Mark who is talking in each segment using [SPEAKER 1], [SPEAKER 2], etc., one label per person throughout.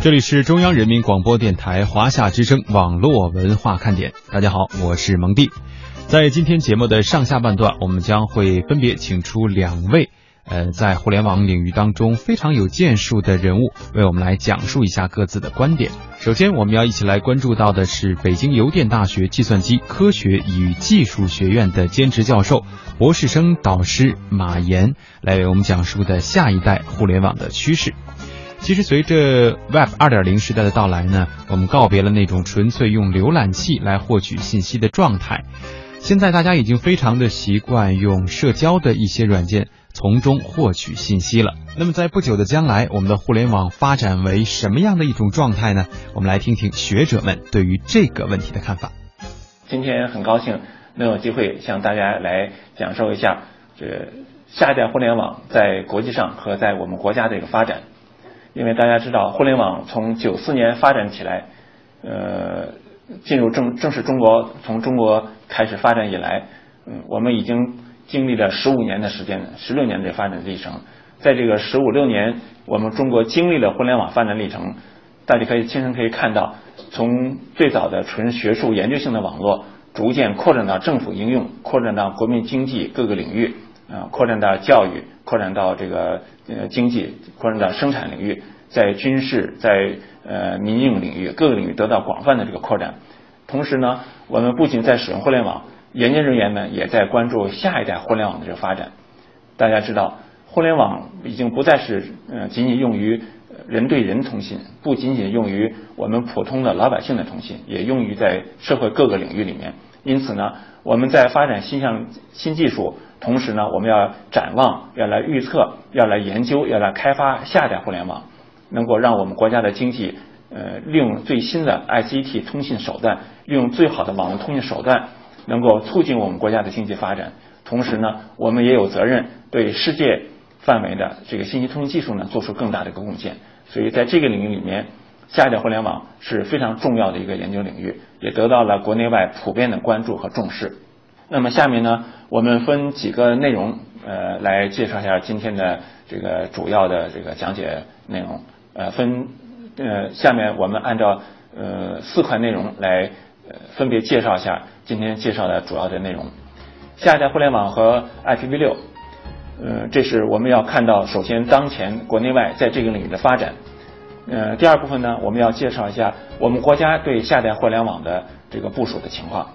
[SPEAKER 1] 这里是中央人民广播电台华夏之声网络文化看点。大家好，我是蒙蒂。在今天节目的上下半段，我们将会分别请出两位，呃，在互联网领域当中非常有建树的人物，为我们来讲述一下各自的观点。首先，我们要一起来关注到的是北京邮电大学计算机科学与技术学院的兼职教授、博士生导师马岩，来为我们讲述的下一代互联网的趋势。其实，随着 Web 2.0时代的到来呢，我们告别了那种纯粹用浏览器来获取信息的状态。现在大家已经非常的习惯用社交的一些软件从中获取信息了。那么，在不久的将来，我们的互联网发展为什么样的一种状态呢？我们来听听学者们对于这个问题的看法。
[SPEAKER 2] 今天很高兴能有机会向大家来讲授一下这下一代互联网在国际上和在我们国家的一个发展。因为大家知道，互联网从九四年发展起来，呃，进入正正式中国，从中国开始发展以来，嗯，我们已经经历了十五年的时间，十六年的发展历程。在这个十五六年，我们中国经历了互联网发展历程，大家可以亲身可以看到，从最早的纯学术研究性的网络，逐渐扩展到政府应用，扩展到国民经济各个领域。啊，扩展到教育，扩展到这个呃经济，扩展到生产领域，在军事，在呃民用领域各个领域得到广泛的这个扩展。同时呢，我们不仅在使用互联网，研究人员呢也在关注下一代互联网的这个发展。大家知道，互联网已经不再是呃仅仅用于人对人通信，不仅仅用于我们普通的老百姓的通信，也用于在社会各个领域里面。因此呢，我们在发展新项新技术。同时呢，我们要展望，要来预测，要来研究，要来开发下一代互联网，能够让我们国家的经济，呃，利用最新的 ICT 通信手段，利用最好的网络通信手段，能够促进我们国家的经济发展。同时呢，我们也有责任对世界范围的这个信息通信技术呢做出更大的一个贡献。所以在这个领域里面，下一代互联网是非常重要的一个研究领域，也得到了国内外普遍的关注和重视。那么下面呢？我们分几个内容，呃，来介绍一下今天的这个主要的这个讲解内容。呃，分呃，下面我们按照呃四块内容来呃分别介绍一下今天介绍的主要的内容。下一代互联网和 IPv6，呃，这是我们要看到首先当前国内外在这个领域的发展。呃，第二部分呢，我们要介绍一下我们国家对下一代互联网的这个部署的情况。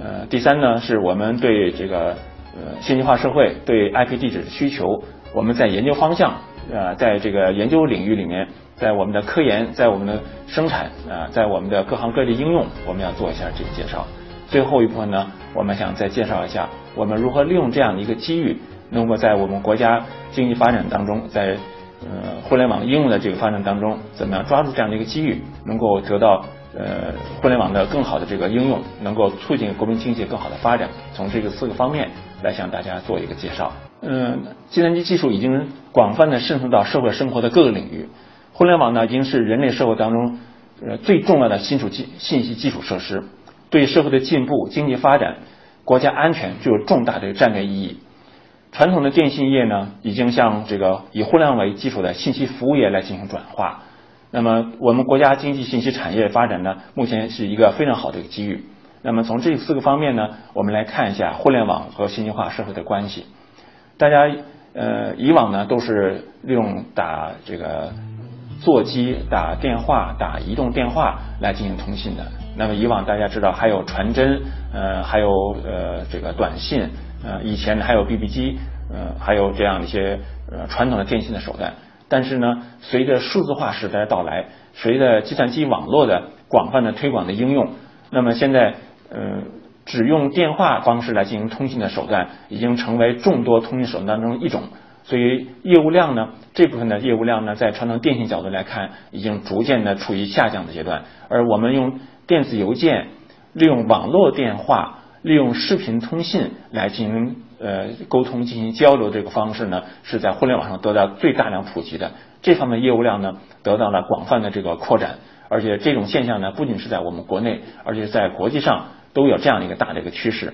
[SPEAKER 2] 呃，第三呢，是我们对这个呃信息化社会对 IP 地址的需求，我们在研究方向啊，在这个研究领域里面，在我们的科研，在我们的生产啊，在我们的各行各业应用，我们要做一下这个介绍。最后一部分呢，我们想再介绍一下我们如何利用这样的一个机遇，能够在我们国家经济发展当中，在呃互联网应用的这个发展当中，怎么样抓住这样的一个机遇，能够得到。呃，互联网的更好的这个应用，能够促进国民经济更好的发展。从这个四个方面来向大家做一个介绍。嗯，计算机技术已经广泛的渗透到社会生活的各个领域。互联网呢，已经是人类社会当中呃最重要的新属基信息基础设施，对社会的进步、经济发展、国家安全具有重大的战略意义。传统的电信业呢，已经向这个以互联网为基础的信息服务业来进行转化。那么，我们国家经济信息产业发展呢，目前是一个非常好的一个机遇。那么，从这四个方面呢，我们来看一下互联网和信息化社会的关系。大家呃，以往呢都是利用打这个座机、打电话、打移动电话来进行通信的。那么，以往大家知道还有传真，呃，还有呃这个短信，呃，以前还有 BB 机，呃，还有这样一些呃传统的电信的手段。但是呢，随着数字化时代的到来，随着计算机网络的广泛的推广的应用，那么现在，呃，只用电话方式来进行通信的手段，已经成为众多通信手段当中一种。所以业务量呢，这部分的业务量呢，在传统电信角度来看，已经逐渐的处于下降的阶段。而我们用电子邮件、利用网络电话、利用视频通信来进行。呃，沟通进行交流这个方式呢，是在互联网上得到最大量普及的。这方面业务量呢，得到了广泛的这个扩展。而且这种现象呢，不仅是在我们国内，而且在国际上都有这样的一个大的一个趋势。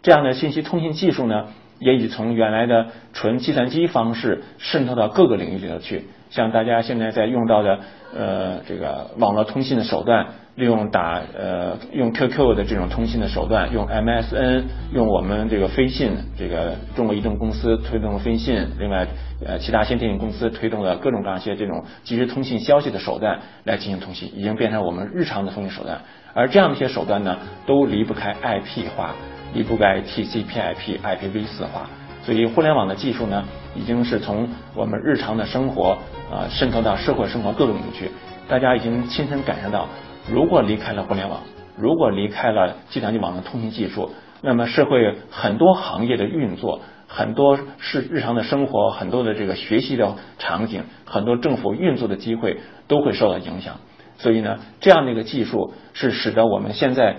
[SPEAKER 2] 这样的信息通信技术呢，也已从原来的纯计算机方式渗透到各个领域里头去。像大家现在在用到的呃这个网络通信的手段，利用打呃用 QQ 的这种通信的手段，用 MSN，用我们这个飞信，这个中国移动公司推动的飞信，另外呃其他一些电信公司推动的各种各样一些这种即时通信消息的手段来进行通信，已经变成我们日常的通信手段。而这样的一些手段呢，都离不开 IP 化，离不开 TCP/IP、IPv4 化。所以互联网的技术呢，已经是从我们日常的生活啊渗透到社会生活各个领域去。大家已经亲身感受到，如果离开了互联网，如果离开了计算机网络通信技术，那么社会很多行业的运作，很多是日常的生活，很多的这个学习的场景，很多政府运作的机会都会受到影响。所以呢，这样的一个技术是使得我们现在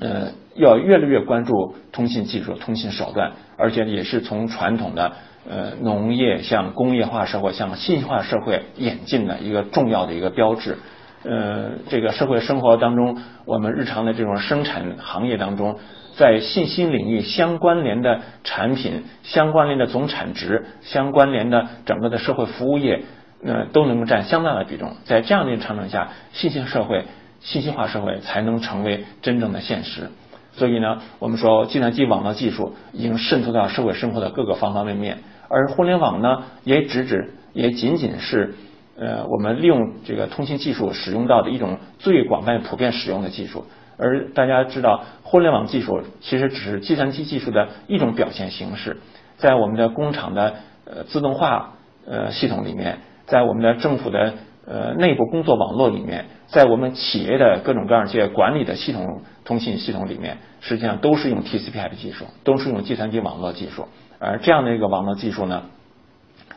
[SPEAKER 2] 呃要越来越关注通信技术、通信手段。而且也是从传统的呃农业向工业化社会向信息化社会演进的一个重要的一个标志。呃，这个社会生活当中，我们日常的这种生产行业当中，在信息领域相关联的产品、相关联的总产值、相关联的整个的社会服务业，呃，都能够占相当的比重。在这样的一个场景下，信息社会、信息化社会才能成为真正的现实。所以呢，我们说计算机网络技术已经渗透到社会生活的各个方方面面，而互联网呢，也只指也仅仅是呃我们利用这个通信技术使用到的一种最广泛普遍使用的技术。而大家知道，互联网技术其实只是计算机技术的一种表现形式，在我们的工厂的呃自动化呃系统里面，在我们的政府的呃内部工作网络里面，在我们企业的各种各样一些管理的系统。通信系统里面实际上都是用 TCP/IP 技术，都是用计算机网络技术，而这样的一个网络技术呢，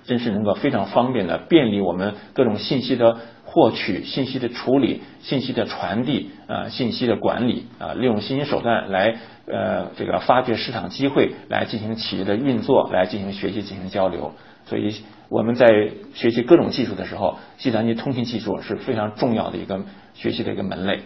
[SPEAKER 2] 真是能够非常方便的便利我们各种信息的获取、信息的处理、信息的传递啊、信息的管理啊，利用信息手段来呃这个发掘市场机会，来进行企业的运作，来进行学习、进行交流。所以我们在学习各种技术的时候，计算机通信技术是非常重要的一个学习的一个门类。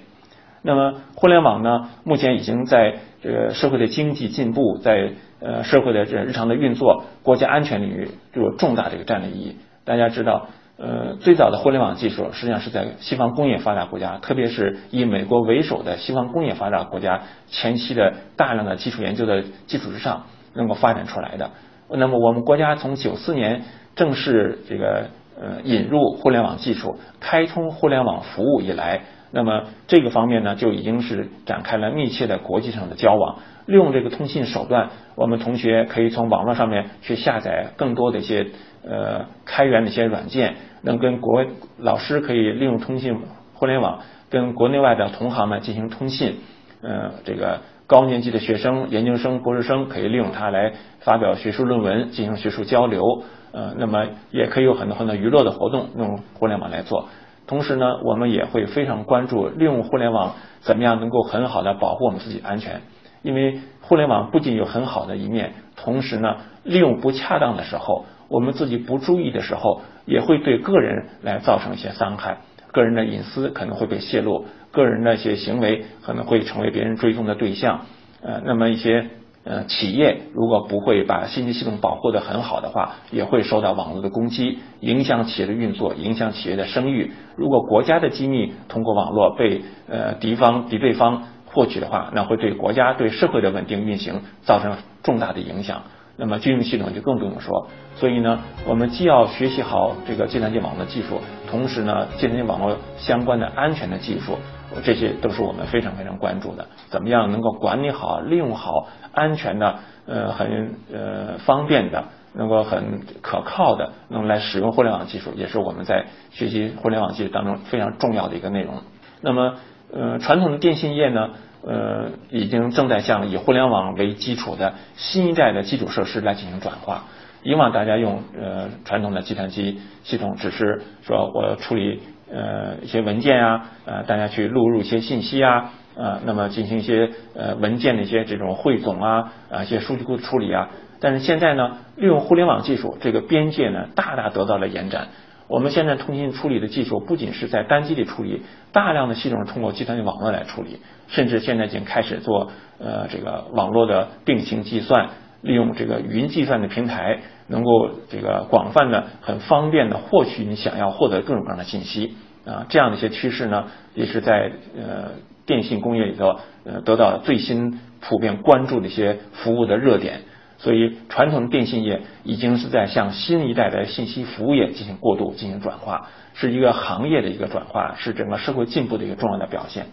[SPEAKER 2] 那么，互联网呢，目前已经在这个社会的经济进步，在呃社会的这日常的运作、国家安全领域具有重大的一个战略意义。大家知道，呃，最早的互联网技术实际上是在西方工业发达国家，特别是以美国为首的西方工业发达国家前期的大量的基础研究的基础之上，能够发展出来的。那么，我们国家从九四年正式这个呃引入互联网技术，开通互联网服务以来。那么这个方面呢，就已经是展开了密切的国际上的交往。利用这个通信手段，我们同学可以从网络上面去下载更多的一些呃开源的一些软件，能跟国老师可以利用通信互联网跟国内外的同行们进行通信。呃，这个高年级的学生、研究生、博士生可以利用它来发表学术论文，进行学术交流。呃，那么也可以有很多很多娱乐的活动用互联网来做。同时呢，我们也会非常关注利用互联网怎么样能够很好的保护我们自己安全。因为互联网不仅有很好的一面，同时呢，利用不恰当的时候，我们自己不注意的时候，也会对个人来造成一些伤害，个人的隐私可能会被泄露，个人的一些行为可能会成为别人追踪的对象。呃，那么一些。呃，企业如果不会把信息系统保护的很好的话，也会受到网络的攻击，影响企业的运作，影响企业的声誉。如果国家的机密通过网络被呃敌方敌对方获取的话，那会对国家对社会的稳定运行造成重大的影响。那么军用系统就更不用说。所以呢，我们既要学习好这个计算机网络技术，同时呢，计算机网络相关的安全的技术。这些都是我们非常非常关注的，怎么样能够管理好、利用好、安全的、呃很呃方便的、能够很可靠的，能来使用互联网技术，也是我们在学习互联网技术当中非常重要的一个内容。那么，呃，传统的电信业呢，呃，已经正在向以互联网为基础的新一代的基础设施来进行转化。以往大家用呃传统的计算机系统，只是说我处理。呃，一些文件啊，呃，大家去录入一些信息啊，呃，那么进行一些呃文件的一些这种汇总啊，啊，一些数据库的处理啊。但是现在呢，利用互联网技术，这个边界呢大大得到了延展。我们现在通信处理的技术不仅是在单机里处理，大量的系统通过计算机网络来处理，甚至现在已经开始做呃这个网络的并行计算，利用这个云计算的平台，能够这个广泛的、很方便的获取你想要获得各种各样的信息啊。这样的一些趋势呢，也是在呃电信工业里头呃得到最新普遍关注的一些服务的热点。所以，传统电信业已经是在向新一代的信息服务业进行过渡、进行转化，是一个行业的一个转化，是整个社会进步的一个重要的表现。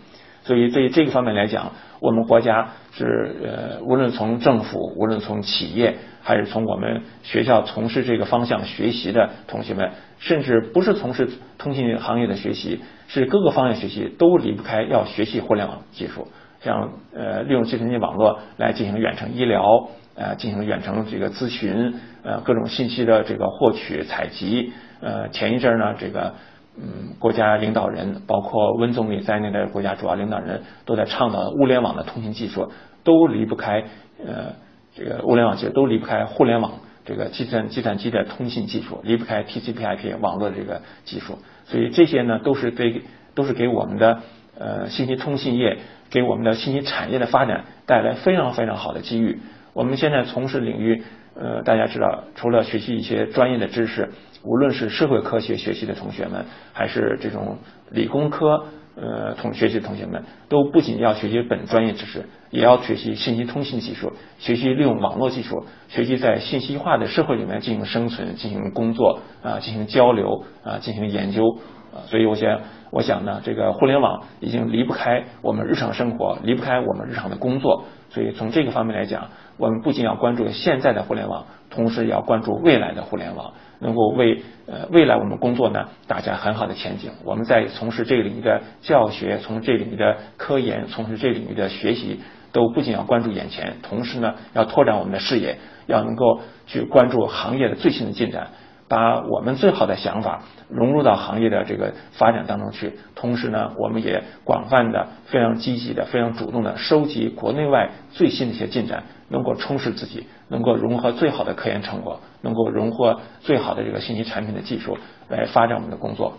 [SPEAKER 2] 所以，对于这个方面来讲，我们国家是呃，无论从政府，无论从企业，还是从我们学校从事这个方向学习的同学们，甚至不是从事通信行业的学习，是各个方面学习，都离不开要学习互联网技术，像呃，利用计算机网络来进行远程医疗。呃，进行远程这个咨询，呃，各种信息的这个获取、采集。呃，前一阵呢，这个嗯，国家领导人，包括温总理在内的国家主要领导人，都在倡导物联网的通信技术，都离不开呃，这个物联网技术都离不开互联网这个计算计算机的通信技术，离不开 TCP/IP 网络这个技术。所以这些呢，都是对，都是给我们的呃信息通信业，给我们的信息产业的发展带来非常非常好的机遇。我们现在从事领域，呃，大家知道，除了学习一些专业的知识，无论是社会科学学习的同学们，还是这种理工科呃同学习的同学们，都不仅要学习本专业知识，也要学习信息通信技术，学习利用网络技术，学习在信息化的社会里面进行生存、进行工作啊、进行交流啊、进行研究啊。所以，我想，我想呢，这个互联网已经离不开我们日常生活，离不开我们日常的工作。所以，从这个方面来讲，我们不仅要关注现在的互联网，同时也要关注未来的互联网，能够为呃未来我们工作呢打下很好的前景。我们在从事这个领域的教学，从事这领域的科研，从事这个领域的学习，都不仅要关注眼前，同时呢要拓展我们的视野，要能够去关注行业的最新的进展。把我们最好的想法融入到行业的这个发展当中去，同时呢，我们也广泛的、非常积极的、非常主动的收集国内外最新的一些进展，能够充实自己，能够融合最好的科研成果，能够融合最好的这个信息产品的技术，来发展我们的工作。